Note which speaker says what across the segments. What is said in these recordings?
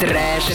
Speaker 1: Trash,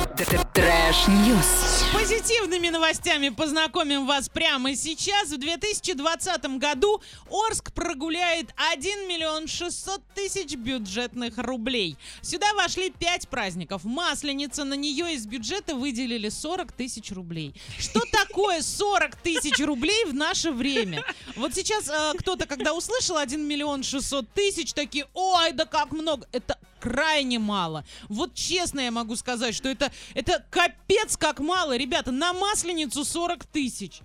Speaker 1: trash news.
Speaker 2: С позитивными новостями познакомим вас прямо сейчас. В 2020 году Орск прогуляет 1 миллион 600 тысяч бюджетных рублей. Сюда вошли 5 праздников. Масленица, на нее из бюджета выделили 40 тысяч рублей. Что такое 40 тысяч рублей в наше время? Вот сейчас э, кто-то, когда услышал 1 миллион 600 тысяч, такие, ой, да как много. Это крайне мало. Вот честно я могу сказать, что это, это капец как мало. Ребята, на масленицу 40 тысяч.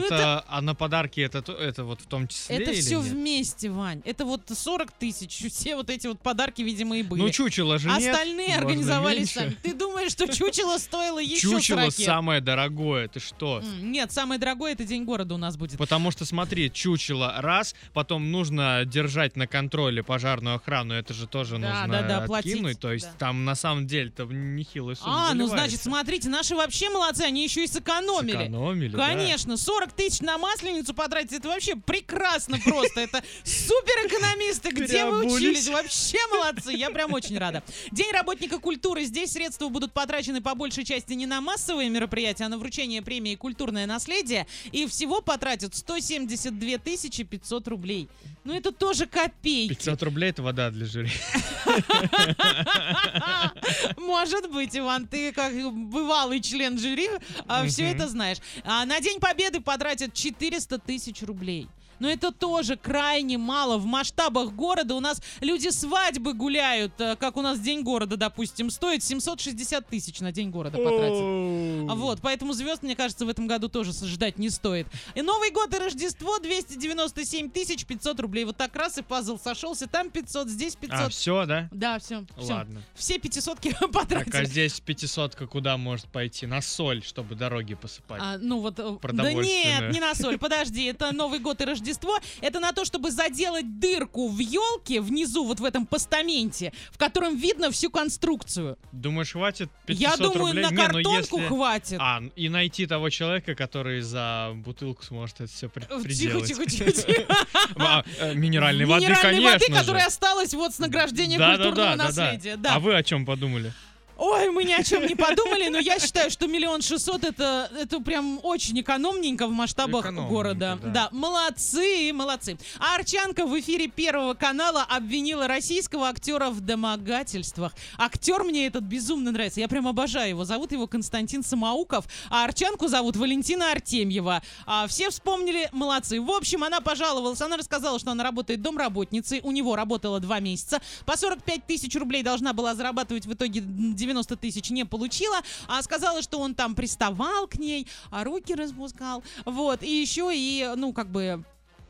Speaker 2: Ну,
Speaker 3: это,
Speaker 2: это-
Speaker 3: а на подарки это, то- это вот в том числе
Speaker 2: Это все
Speaker 3: нет?
Speaker 2: вместе, Вань. Это вот 40 тысяч. Все вот эти вот подарки, видимо, и были.
Speaker 3: Ну, чучело же нет,
Speaker 2: Остальные
Speaker 3: можно
Speaker 2: организовались сами. Ты думаешь, что чучело стоило еще
Speaker 3: Чучело самое дорогое, ты что?
Speaker 2: Нет, самое дорогое это День города у нас будет.
Speaker 3: Потому что, смотри, чучело раз, потом нужно держать на контроле пожарную охрану, это же тоже
Speaker 2: Да,
Speaker 3: нужно
Speaker 2: да, да, платить,
Speaker 3: то есть
Speaker 2: да.
Speaker 3: там на самом деле-то нехилая сумма
Speaker 2: А, ну значит,
Speaker 3: заливается.
Speaker 2: смотрите, наши вообще молодцы, они еще и сэкономили.
Speaker 3: Сэкономили, да.
Speaker 2: Конечно, 40 тысяч на масленицу потратить, это вообще прекрасно просто. Это супер экономисты, где вы учились? Вообще молодцы, я прям очень рада. День работника культуры. Здесь средства будут потрачены по большей части не на массовые мероприятия, а на вручение премии «Культурное наследие». И всего потратят 172 тысячи 500 рублей. Ну это тоже копейки.
Speaker 3: 500 рублей это вода для жюри.
Speaker 2: Может быть, Иван, ты как бывалый член жюри, все
Speaker 3: Мгм.
Speaker 2: это знаешь. А на День Победы потратят 400 тысяч рублей. Но это тоже крайне мало. В масштабах города у нас люди свадьбы гуляют, э, как у нас День города, допустим, стоит 760 тысяч на День города потратить. Вот, поэтому звезд, мне кажется, в этом году тоже ждать не стоит. И Новый год и Рождество 297 тысяч 500 рублей. Вот так раз и пазл сошелся. Там 500, здесь 500.
Speaker 3: А, все, да?
Speaker 2: Да, все.
Speaker 3: Ладно.
Speaker 2: Все пятисотки
Speaker 3: Так, а
Speaker 2: потратили.
Speaker 3: здесь пятисотка куда может пойти? На соль, чтобы дороги посыпать.
Speaker 2: А, ну вот, э, да нет, не на соль, подожди, это Новый год и Рождество, это на то, чтобы заделать дырку в елке внизу, вот в этом постаменте, в котором видно всю конструкцию.
Speaker 3: Думаешь, хватит 500
Speaker 2: Я думаю,
Speaker 3: рублей?
Speaker 2: на
Speaker 3: Не, ну
Speaker 2: картонку
Speaker 3: если-
Speaker 2: хватит.
Speaker 3: А, и найти того человека, который за бутылку сможет это все
Speaker 2: Тихо,
Speaker 3: приделать.
Speaker 2: тихо, тихо, тихо.
Speaker 3: А, э, Минеральной воды, конечно
Speaker 2: воды, которая осталась вот с награждения культурного наследия.
Speaker 3: А вы о чем подумали?
Speaker 2: Ой, мы ни о чем не подумали, но я считаю, что миллион шестьсот это, это прям очень экономненько в масштабах
Speaker 3: Экономненько,
Speaker 2: города.
Speaker 3: да.
Speaker 2: молодцы, молодцы. А Арчанка в эфире Первого канала обвинила российского актера в домогательствах. Актер мне этот безумно нравится, я прям обожаю его. Зовут его Константин Самоуков, а Арчанку зовут Валентина Артемьева. А все вспомнили, молодцы. В общем, она пожаловалась, она рассказала, что она работает домработницей, у него работала два месяца, по 45 тысяч рублей должна была зарабатывать, в итоге 90 тысяч не получила, а сказала, что он там приставал к ней, а руки распускал, вот, и еще и, ну, как бы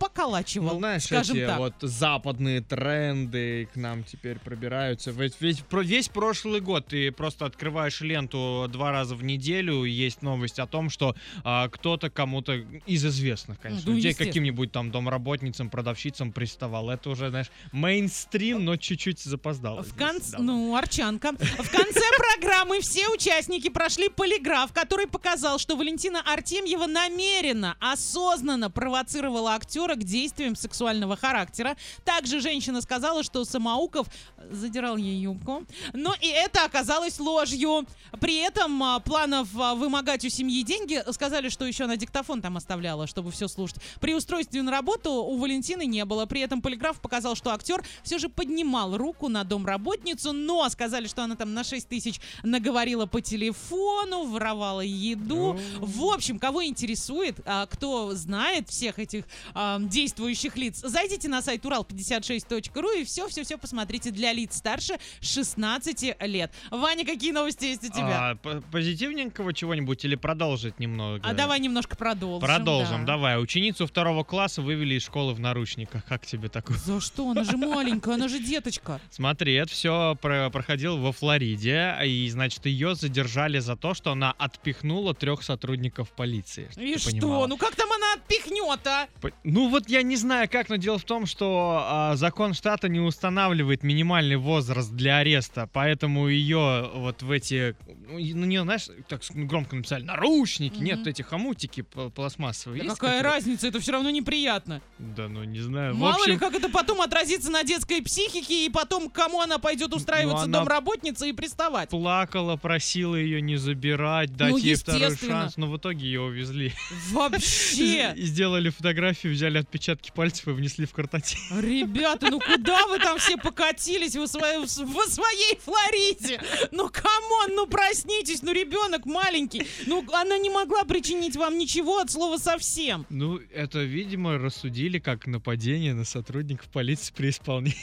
Speaker 2: поколачивал,
Speaker 3: Ну, знаешь,
Speaker 2: скажем
Speaker 3: эти
Speaker 2: так.
Speaker 3: вот западные тренды к нам теперь пробираются. Ведь, ведь про- весь прошлый год ты просто открываешь ленту два раза в неделю, и есть новость о том, что а, кто-то кому-то из известных, конечно,
Speaker 2: Ну,
Speaker 3: людей, каким-нибудь там домработницам, продавщицам приставал. Это уже, знаешь, мейнстрим, но чуть-чуть запоздал.
Speaker 2: В конце, ну, Арчанка. В конце программы все участники прошли полиграф, который показал, что Валентина Артемьева намеренно, осознанно провоцировала актера к действиям сексуального характера. Также женщина сказала, что Самоуков задирал ей юбку. Но и это оказалось ложью. При этом а, планов а, вымогать у семьи деньги сказали, что еще на диктофон там оставляла, чтобы все слушать. При устройстве на работу у Валентины не было. При этом полиграф показал, что актер все же поднимал руку на домработницу, но сказали, что она там на 6 тысяч наговорила по телефону, воровала еду. В общем, кого интересует, а, кто знает всех этих а, действующих лиц, зайдите на сайт урал56.ру и все-все-все посмотрите для лиц старше 16 лет. Ваня, какие новости есть у тебя?
Speaker 3: А, позитивненького чего-нибудь или продолжить немного?
Speaker 2: А, давай немножко продолжим.
Speaker 3: Продолжим,
Speaker 2: да.
Speaker 3: давай. Ученицу второго класса вывели из школы в наручниках. Как тебе такое?
Speaker 2: За что? Она же маленькая, она же деточка.
Speaker 3: Смотри, это все проходило во Флориде, и, значит, ее задержали за то, что она отпихнула трех сотрудников полиции.
Speaker 2: И что? Ну как там она отпихнет, а?
Speaker 3: Ну, Ну вот я не знаю как, но дело в том, что а, закон штата не устанавливает минимальный возраст для ареста, поэтому ее вот в эти, ну, на нее, знаешь, так громко написали, наручники,
Speaker 2: Мгм.
Speaker 3: нет, вот эти хомутики пл- пластмассовые.
Speaker 2: Да
Speaker 3: есть,
Speaker 2: какая
Speaker 3: которые-
Speaker 2: разница, это все равно неприятно.
Speaker 3: Да, ну не знаю. В
Speaker 2: Мало ли,
Speaker 3: общем,
Speaker 2: как это потом отразится на детской психике, и потом кому она пойдет устраиваться
Speaker 3: она
Speaker 2: домработницей и приставать.
Speaker 3: плакала, просила ее не забирать, дать
Speaker 2: Ну,
Speaker 3: ей второй шанс, но в итоге ее увезли.
Speaker 2: Вообще!
Speaker 3: И сделали фотографию, взяли отпечатки пальцев и внесли в картотеку.
Speaker 2: Ребята, ну куда вы там все покатились во своей, во своей Флориде? Ну come on, ну проснитесь, ну ребенок маленький. Ну она не могла причинить вам ничего от слова совсем.
Speaker 3: Ну, это, видимо, рассудили как нападение на сотрудников полиции при исполнении.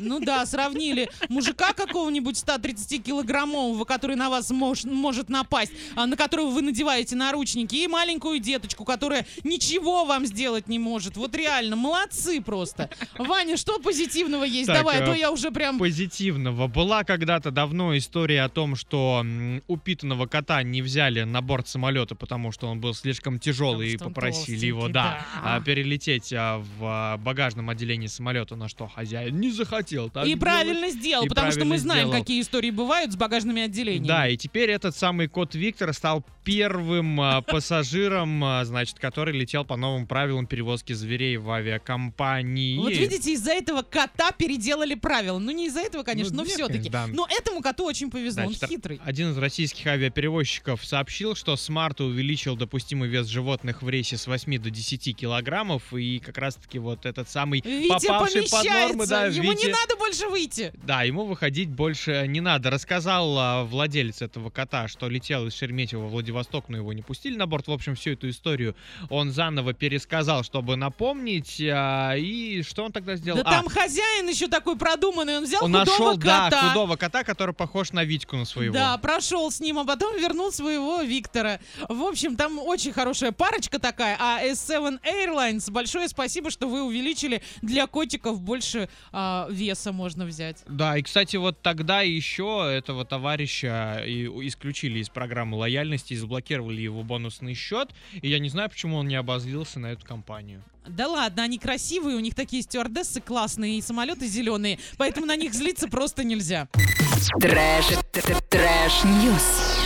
Speaker 2: Ну да, сравнили мужика какого-нибудь 130-килограммового, который на вас мож- может напасть, а на которого вы надеваете наручники, и маленькую деточку, которая ничего вам сделать не может. Вот реально, молодцы просто. Ваня, что позитивного есть?
Speaker 3: Так,
Speaker 2: Давай, а то
Speaker 3: э,
Speaker 2: я уже прям...
Speaker 3: Позитивного. Была когда-то давно история о том, что упитанного кота не взяли на борт самолета, потому что он был слишком тяжелый, и попросили его, да,
Speaker 2: да.
Speaker 3: а, перелететь а, в багажном отделении самолета, на что хозяин не захотел. Так
Speaker 2: И
Speaker 3: делать.
Speaker 2: правильно сделал,
Speaker 3: И
Speaker 2: потому что мы
Speaker 3: правильно
Speaker 2: знаем,
Speaker 3: сделал.
Speaker 2: какие истории бывают с багажными отделениями.
Speaker 3: Да, и теперь этот самый кот Виктор стал первым а, пассажиром, а, значит, который летел по новым правилам перевозки зверей в авиакомпании.
Speaker 2: Вот видите, из-за этого кота переделали правила. Ну, не из-за этого, конечно,
Speaker 3: Ну,
Speaker 2: но все-таки.
Speaker 3: да.
Speaker 2: Но этому коту очень повезло,
Speaker 3: Значит,
Speaker 2: он хитрый.
Speaker 3: Один из российских авиаперевозчиков сообщил, что с марта увеличил допустимый вес животных в рейсе с 8 до 10 килограммов, и как раз-таки вот этот самый
Speaker 2: Витя
Speaker 3: попавший под нормы, да,
Speaker 2: ему
Speaker 3: Витя-
Speaker 2: не надо больше выйти.
Speaker 3: Да, ему выходить больше не надо. Рассказал а, владелец этого кота, что летел из Шереметьево в Владивосток, но его не пустили на борт. В общем, всю эту историю он заново пересказал, чтобы напомнить. а, и что он тогда сделал?
Speaker 2: Да
Speaker 3: А,
Speaker 2: там хозяин еще такой продуманный, он взял
Speaker 3: он
Speaker 2: худого
Speaker 3: нашел, да,
Speaker 2: кота.
Speaker 3: худого кота, который похож на Витьку на своего.
Speaker 2: Да, прошел с ним, а потом вернул своего Виктора. В общем, там очень хорошая парочка такая. А S7 Airlines, большое спасибо, что вы увеличили для котиков больше а, веса можно взять.
Speaker 3: Да, и, кстати, вот тогда еще этого товарища и исключили из программы лояльности и заблокировали его бонусный счет. И я не знаю, почему он не обозлился на эту компанию.
Speaker 2: Да ладно, они красивые, у них такие стюардессы классные и самолеты зеленые, поэтому на них злиться просто нельзя.
Speaker 1: Trash, trash, news.